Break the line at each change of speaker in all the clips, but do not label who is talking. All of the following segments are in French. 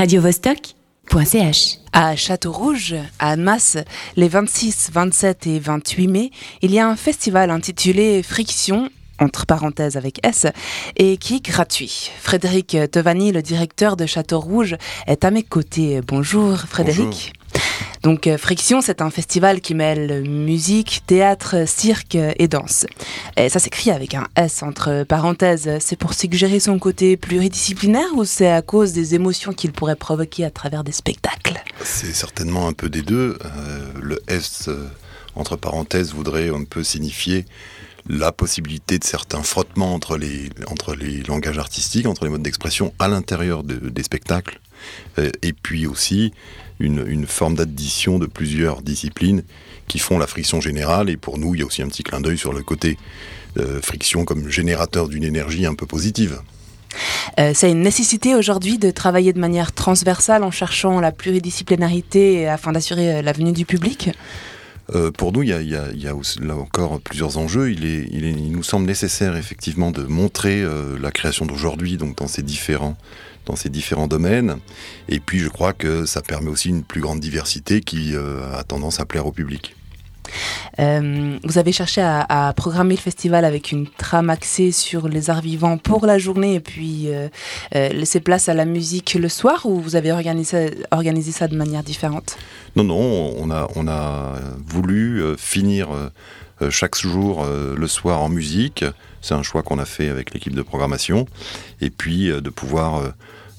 radiovostok.ch.
À Château-Rouge, à Annemasse, les 26, 27 et 28 mai, il y a un festival intitulé Friction entre parenthèses avec S, et qui est gratuit. Frédéric Tevani, le directeur de Château Rouge, est à mes côtés. Bonjour Frédéric. Donc euh, Friction, c'est un festival qui mêle musique, théâtre, cirque et danse. Et ça s'écrit avec un S entre parenthèses. C'est pour suggérer son côté pluridisciplinaire ou c'est à cause des émotions qu'il pourrait provoquer à travers des spectacles?
C'est certainement un peu des deux. Euh, le S euh, entre parenthèses voudrait un peu signifier la possibilité de certains frottements entre les, entre les langages artistiques, entre les modes d'expression à l'intérieur des spectacles, et puis aussi une, forme d'addition de plusieurs disciplines qui font la friction générale. Et pour nous, il y a aussi un petit clin d'œil sur le côté euh, friction comme générateur d'une énergie un peu positive.
Euh, c'est une nécessité aujourd'hui de travailler de manière transversale en cherchant la pluridisciplinarité afin d'assurer euh, la venue du public?
Pour nous, il y a, là encore plusieurs enjeux. Il, nous semble nécessaire effectivement de montrer la création d'aujourd'hui, donc dans ces différents dans ces différents domaines. Et puis je crois que ça permet aussi une plus grande diversité qui euh, a tendance à plaire au public.
Euh, vous avez cherché à, programmer le festival avec une trame axée sur les arts vivants pour la journée et puis euh, laisser place à la musique le soir ou vous avez organisé, organisé ça de manière différente?
Non, non, on a, on a voulu finir chaque jour le soir en musique. C'est un choix qu'on a fait avec l'équipe de programmation. Et puis de pouvoir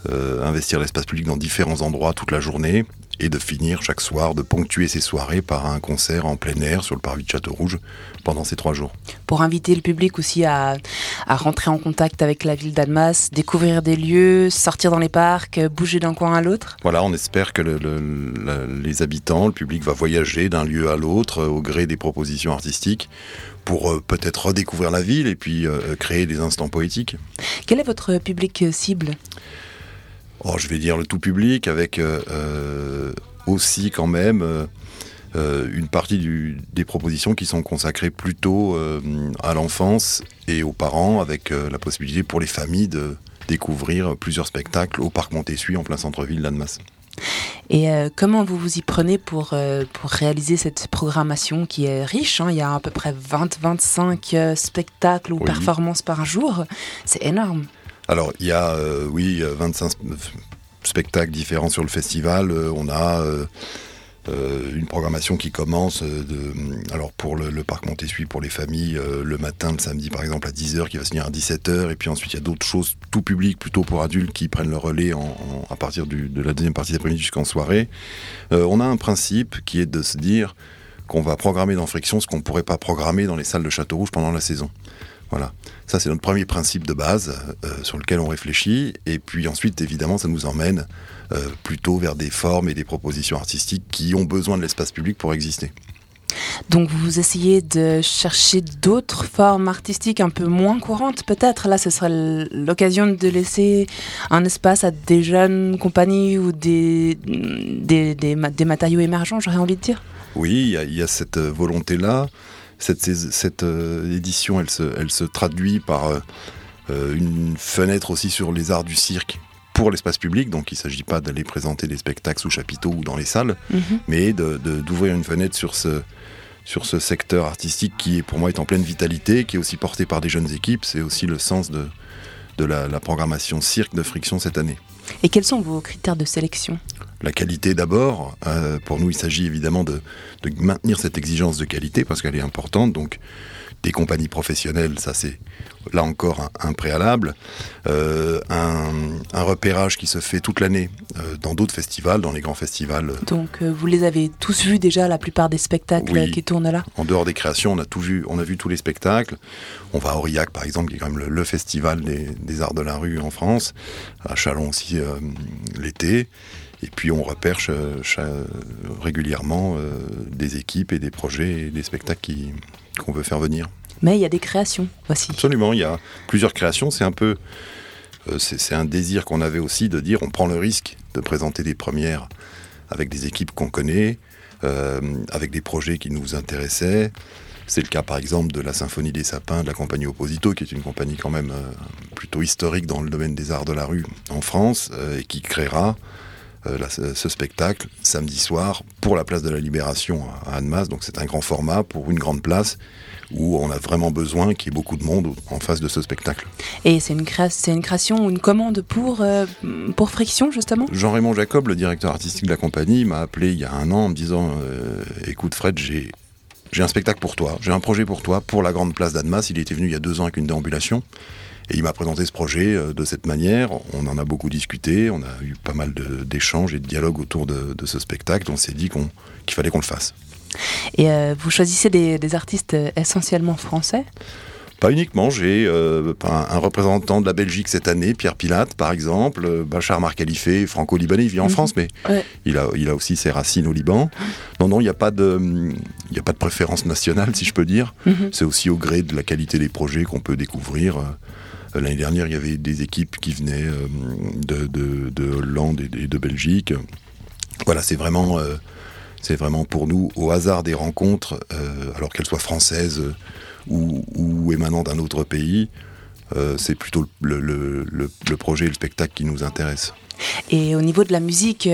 euh, investir l'espace public dans différents endroits toute la journée et de finir chaque soir, de ponctuer ces soirées par un concert en plein air sur le parvis de Château-Rouge pendant ces trois jours.
Pour inviter le public aussi à, rentrer en contact avec la ville d'Almas, découvrir des lieux, sortir dans les parcs, bouger d'un coin à l'autre
Voilà, on espère que les habitants, le public va voyager d'un lieu à l'autre au gré des propositions artistiques pour euh, peut-être redécouvrir la ville et puis euh, créer des instants poétiques.
Quel est votre public cible?
Oh, je vais dire le tout public, avec euh, euh, aussi quand même euh, une partie des propositions qui sont consacrées plutôt à l'enfance et aux parents, avec la possibilité pour les familles de découvrir plusieurs spectacles au Parc Montessuie en plein centre-ville d'Annemasse.
Et comment vous vous y prenez pour, pour réaliser cette programmation qui est riche hein? Il y a à peu près 20-25 spectacles ou performances par jour. C'est énorme.
Alors, il y a, euh, oui, 25 spectacles différents sur le festival. Euh, on a euh, une programmation qui commence de, alors pour le, parc Montessuie pour les familles le matin, le samedi par exemple à 10h qui va se finir à 17h et puis ensuite il y a d'autres choses tout public plutôt pour adultes qui prennent le relais à partir de la deuxième partie d'après-midi jusqu'en soirée. on a un principe qui est de se dire qu'on va programmer dans Friction ce qu'on ne pourrait pas programmer dans les salles de Château Rouge pendant la saison. Voilà. Ça, c'est notre premier principe de base euh, sur lequel on réfléchit. Et puis ensuite, évidemment, ça nous emmène euh, plutôt vers des formes et des propositions artistiques qui ont besoin de l'espace public pour exister.
Donc vous essayez de chercher d'autres formes artistiques un peu moins courantes peut-être. Là, ce serait l'occasion de laisser un espace à des jeunes compagnies ou des, des, des, matériaux émergents, j'aurais envie de dire.
Oui, il y, a cette volonté-là cette, euh, édition, elle se, elle se, traduit par euh, euh, une fenêtre aussi sur les arts du cirque pour l'espace public, donc il ne s'agit pas d'aller présenter des spectacles sous chapiteau ou dans les salles, mhm. mais d'ouvrir une fenêtre sur ce, sur ce secteur artistique qui, pour moi, est en pleine vitalité, qui est aussi porté par des jeunes équipes. C'est aussi le sens de, de la, la, programmation cirque de Friction cette année.
Et quels sont vos critères de sélection?
La qualité d'abord. Euh, pour nous, il s'agit évidemment de, maintenir cette exigence de qualité parce qu'elle est importante. Donc, des compagnies professionnelles, ça c'est là encore un, préalable. Euh, un, repérage qui se fait toute l'année euh, dans d'autres festivals, dans les grands festivals.
Donc vous les avez tous vus déjà, la plupart des spectacles qui tournent là
En dehors des créations, on a, tout vu, on a vu tous les spectacles. On va à Aurillac par exemple, qui est quand même le, festival des, des, arts de la rue en France. À Chalon aussi l'été. Et puis on repère régulièrement euh, des équipes et des projets et des spectacles qu'on veut faire venir.
Mais il y a des créations aussi.
Absolument, il y a plusieurs créations. C'est un peu, euh, c'est un désir qu'on avait aussi de dire on prend le risque de présenter des premières avec des équipes qu'on connaît, euh, avec des projets qui nous intéressaient. C'est le cas par exemple de la Symphonie des Sapins de la compagnie Opposito, qui est une compagnie quand même plutôt historique dans le domaine des arts de la rue en France, et qui créera ce spectacle samedi soir pour la place de la Libération à Annemasse. Donc c'est un grand format pour une grande place où on a vraiment besoin qu'il y ait beaucoup de monde en face de ce spectacle.
Et c'est une, une, création ou une commande pour, euh, pour Friction, justement?
Jean-Raymond Jacob, le directeur artistique de la compagnie, m'a appelé il y a un an en me disant euh, Écoute, Fred, j'ai. J'ai un spectacle pour toi, j'ai un projet pour toi, pour la grande place d'Admas. Il était venu il y a deux ans avec une déambulation. Et il m'a présenté ce projet euh, de cette manière. On en a beaucoup discuté, on a eu pas mal d'échanges et de dialogues autour de, ce spectacle. On s'est dit qu'il fallait qu'on le fasse.
Et euh, vous choisissez des, artistes essentiellement français?
Pas uniquement, j'ai euh, un, représentant de la Belgique cette année, Pierre Pilate par exemple, euh, Bachar Marcalifé, franco-libanais, il vit en mhm. France, mais il, a, il a aussi ses racines au Liban. Non, non, il n'y a, pas de, a pas de préférence nationale, si je peux dire. Mhm. C'est aussi au gré de la qualité des projets qu'on peut découvrir. L'année dernière, il y avait des équipes qui venaient de, de, Hollande et de Belgique. Voilà, c'est vraiment c'est vraiment pour nous, au hasard des rencontres, euh, alors qu'elles soient françaises euh, ou, émanant d'un autre pays, euh, c'est plutôt le, projet et le spectacle qui nous intéressent.
Et au niveau de la musique,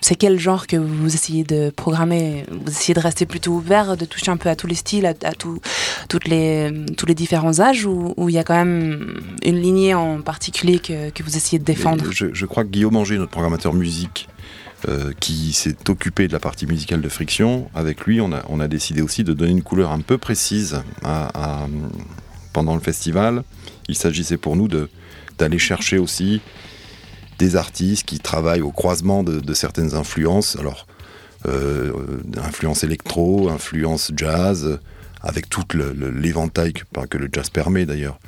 c'est quel genre que vous essayez de programmer Vous essayez de rester plutôt ouvert, de toucher un peu à tous les styles, à, toutes les, tous les différents âges, ou il y a quand même une lignée en particulier que, vous essayez de défendre?
Je, je, crois que Guillaume Anger, notre programmateur musique, euh, qui s'est occupé de la partie musicale de Friction, avec lui, on a, on a décidé aussi de donner une couleur un peu précise à, pendant le festival. Il s'agissait pour nous d'aller chercher aussi des artistes qui travaillent au croisement de, certaines influences. Alors, euh, influence électro, influence jazz, avec tout l'éventail que, le jazz permet d'ailleurs,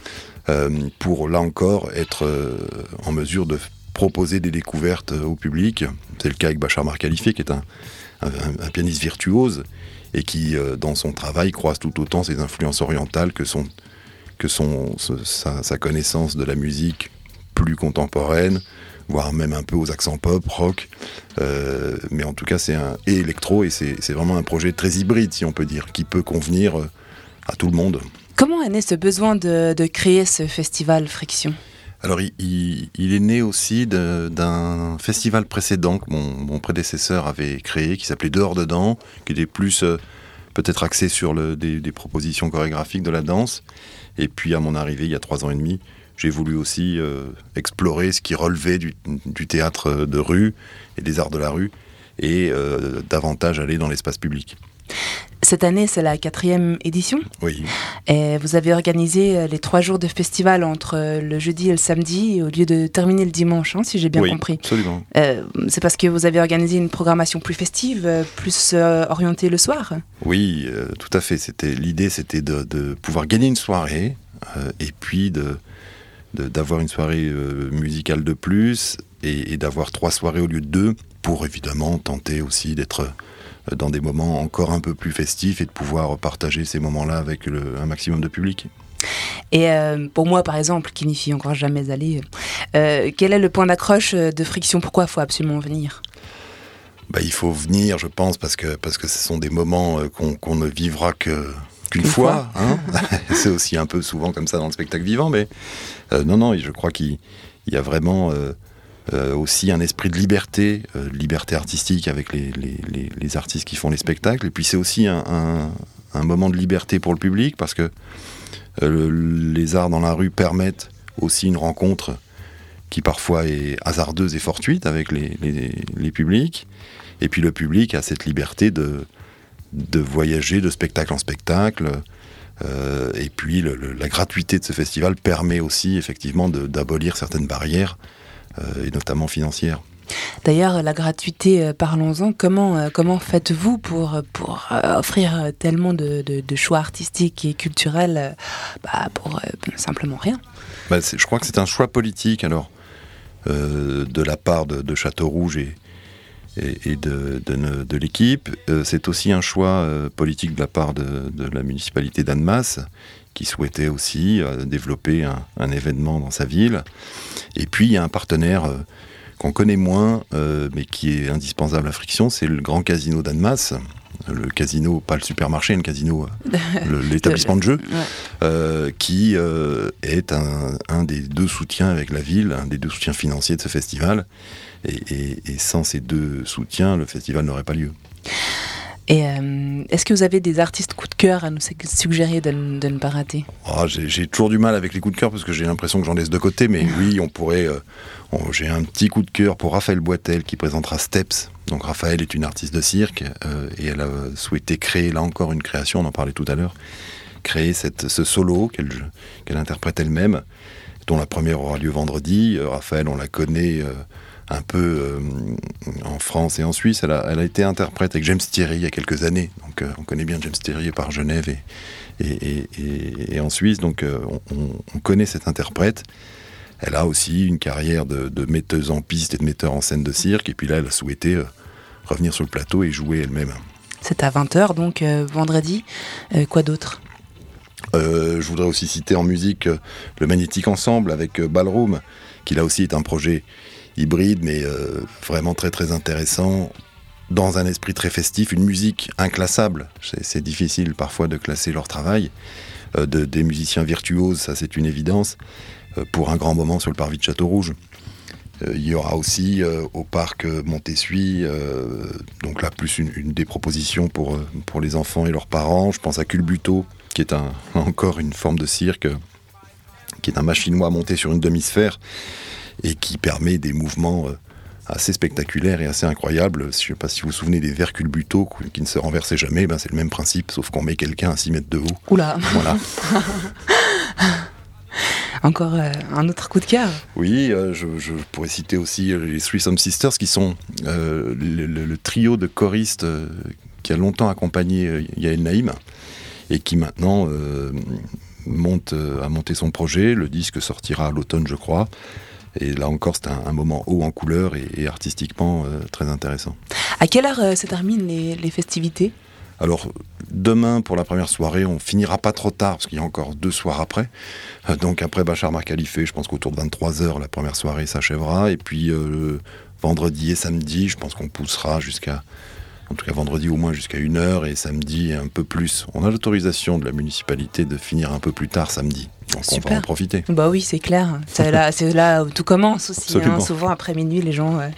euh, pour là encore être euh, en mesure de proposer des découvertes au public. C'est le cas avec Bachar Marcalifé, qui est un, pianiste virtuose et qui, euh, dans son travail, croise tout autant ses influences orientales que, son, que son, sa, connaissance de la musique plus contemporaine, voire même un peu aux accents pop, rock. Euh, mais en tout cas, c'est un et électro, et c'est vraiment un projet très hybride, si on peut dire, qui peut convenir euh, à tout le monde.
Comment est né ce besoin de, de créer ce festival Friction?
Alors, il, est né aussi d'un festival précédent que mon, prédécesseur avait créé, qui s'appelait Dehors dedans, qui était plus euh, peut-être axé sur le, des, propositions chorégraphiques de la danse. Et puis, à mon arrivée, il y a trois ans et demi, j'ai voulu aussi euh, explorer ce qui relevait du, théâtre de rue et des arts de la rue, et euh, davantage aller dans l'espace public.
Cette année, c'est la quatrième édition.
Oui.
Et vous avez organisé euh, les trois jours de festival entre euh, le jeudi et le samedi, au lieu de terminer le dimanche, hein, si j'ai bien
oui,
compris.
Absolument.
Euh, c'est parce que vous avez organisé une programmation plus festive, plus orientée le soir?
Oui, tout à fait. C'était l'idée, c'était de, pouvoir gagner une soirée et puis de d'avoir une soirée musicale de plus et d'avoir trois soirées au lieu de deux pour évidemment tenter aussi d'être dans des moments encore un peu plus festifs et de pouvoir partager ces moments-là avec un maximum de public.
Et euh, pour moi, par exemple, qui n'y suis encore jamais allé, euh, quel est le point d'accroche de friction? Pourquoi il faut absolument venir?
Bah, Il faut venir, je pense, parce que, parce que ce sont des moments euh, qu'on ne vivra que qu'une fois. Hein C'est aussi un peu souvent comme ça dans le spectacle vivant, mais non, non, je crois qu'il y a vraiment euh, aussi un esprit de liberté, euh, liberté artistique avec les, artistes qui font les spectacles. Et puis c'est aussi un, moment de liberté pour le public parce que euh, les arts dans la rue permettent aussi une rencontre qui parfois est hasardeuse et fortuite avec les, publics. Et puis le public a cette liberté de, de voyager de spectacle en spectacle. et puis la gratuité de ce festival permet aussi effectivement d'abolir certaines barrières euh, et notamment financière.
D'ailleurs, la gratuité, euh, parlons-en. Comment, euh, comment faites-vous pour, pour offrir tellement de, de, choix artistiques et culturels bah, pour simplement rien?
Bah, Je crois que c'est un choix politique, alors, de la part de, Château Rouge et, et, de, de, l'équipe. c'est aussi un choix politique de la part de, la municipalité d'Annemasse, qui souhaitait aussi euh, développer un, événement dans sa ville. Et puis il y a un partenaire euh, qu'on connaît moins, euh, mais qui est indispensable à Friction, c'est le Grand Casino d'Annemasse, le casino, pas le supermarché, le casino, l'établissement de jeu, qui est un, des deux soutiens avec la ville, un des deux soutiens financiers de ce festival. Et, et sans ces deux soutiens, le festival n'aurait pas lieu.
Et euh, est-ce que vous avez des artistes coup de cœur à nous suggérer de, ne pas rater?
Oh, J'ai toujours du mal avec les coups de cœur parce que j'ai l'impression que j'en laisse de côté, mais oui, on pourrait. Euh, j'ai un petit coup de cœur pour Raphaël Boitel qui présentera Steps. Donc Raphaël est une artiste de cirque euh, et elle a souhaité créer là encore une création, on en parlait tout à l'heure, créer cette, ce solo qu'elle interprète elle-même, dont la première aura lieu vendredi. Raphaël, on la connaît un peu euh, en France et en Suisse. Elle a, été interprète avec James Thierry il y a quelques années. Donc euh, on connaît bien James Thierry par Genève et, et, en Suisse. Donc euh, on, connaît cette interprète. Elle a aussi une carrière de, metteuse en piste et de metteur en scène de cirque. Et puis là, elle a souhaité revenir sur le plateau et jouer elle-même.
C'est à 20h, donc vendredi. quoi d'autre?
Je voudrais aussi citer en musique le Magnétique Ensemble avec Ballroom, qui là aussi est un projet hybride, mais euh, vraiment très très intéressant, dans un esprit très festif, une musique inclassable. C'est difficile parfois de classer leur travail. Euh, de, des musiciens virtuoses, ça c'est une évidence, euh, pour un grand moment sur le parvis de Château-Rouge. Il y aura aussi au parc Montessuie, donc là plus une, des propositions pour, les enfants et leurs parents. Je pense à Culbuto, qui est encore une forme de cirque, qui est un machinois monté sur une demi-sphère et qui permet des mouvements euh, assez spectaculaires et assez incroyables. Je ne sais pas si vous vous souvenez des verres culbuto qui ne se renversaient jamais, ben c'est le même principe, sauf qu'on met quelqu'un à 6 mètres de haut.
Oula
Voilà.
Encore euh, un autre coup de cœur
Oui, euh, je, pourrais citer aussi les Threesome Sisters, qui sont le, trio de choristes qui a longtemps accompagné Yael Naïm, et qui maintenant monte, a monté son projet. Le disque sortira à l'automne, je crois. Et là encore, c'est un, moment haut en couleur et, artistiquement euh, très intéressant.
À quelle heure euh, se terminent les, festivités?
Alors, demain, pour la première soirée, on finira pas trop tard, parce qu'il y a encore deux soirs après. Euh, donc, après Bachar Khalife, je pense qu'autour de 23h, la première soirée s'achèvera. Et puis, vendredi et samedi, je pense qu'on poussera jusqu'à en tout cas vendredi au moins jusqu'à 1h et samedi un peu plus. On a l'autorisation de la municipalité de finir un peu plus tard samedi. Donc on va en profiter.
Bah oui, c'est clair. C'est là, là, où tout commence aussi. Hein. Souvent après minuit, les gens euh,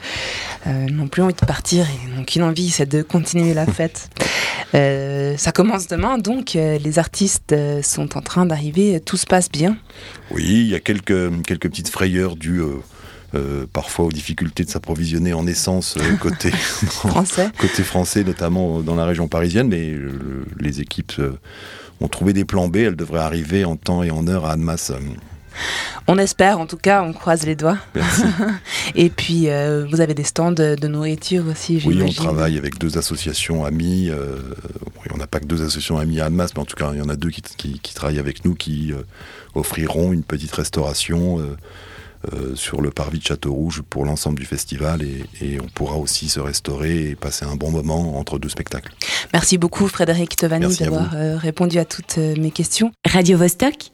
euh, n'ont plus envie de partir et n'ont qu'une envie, c'est de continuer la fête. Euh, ça commence demain, donc les artistes sont en train d'arriver. Tout se passe bien.
Oui, il y a quelques, quelques petites frayeurs dues euh, parfois aux difficultés de s'approvisionner en essence euh, côté français. côté français, notamment dans la région parisienne. Mais les équipes euh, ont trouvé des plans B. Elles devraient arriver en temps et en heure à Annemasse.
On espère, en tout cas, on croise les doigts.
Merci.
et puis, vous avez des stands de, nourriture aussi,
Oui, on travaille avec deux associations amies. on n'a pas que deux associations amies à Annemasse, mais en tout cas, il y en a deux qui, qui travaillent avec nous, qui offriront une petite restauration euh, sur le parvis de Château-Rouge pour l'ensemble du festival et, on pourra aussi se restaurer et passer un bon moment entre deux spectacles.
Merci beaucoup Frédéric Tovani d'avoir euh, répondu à toutes euh, mes questions.
Radio -Vostok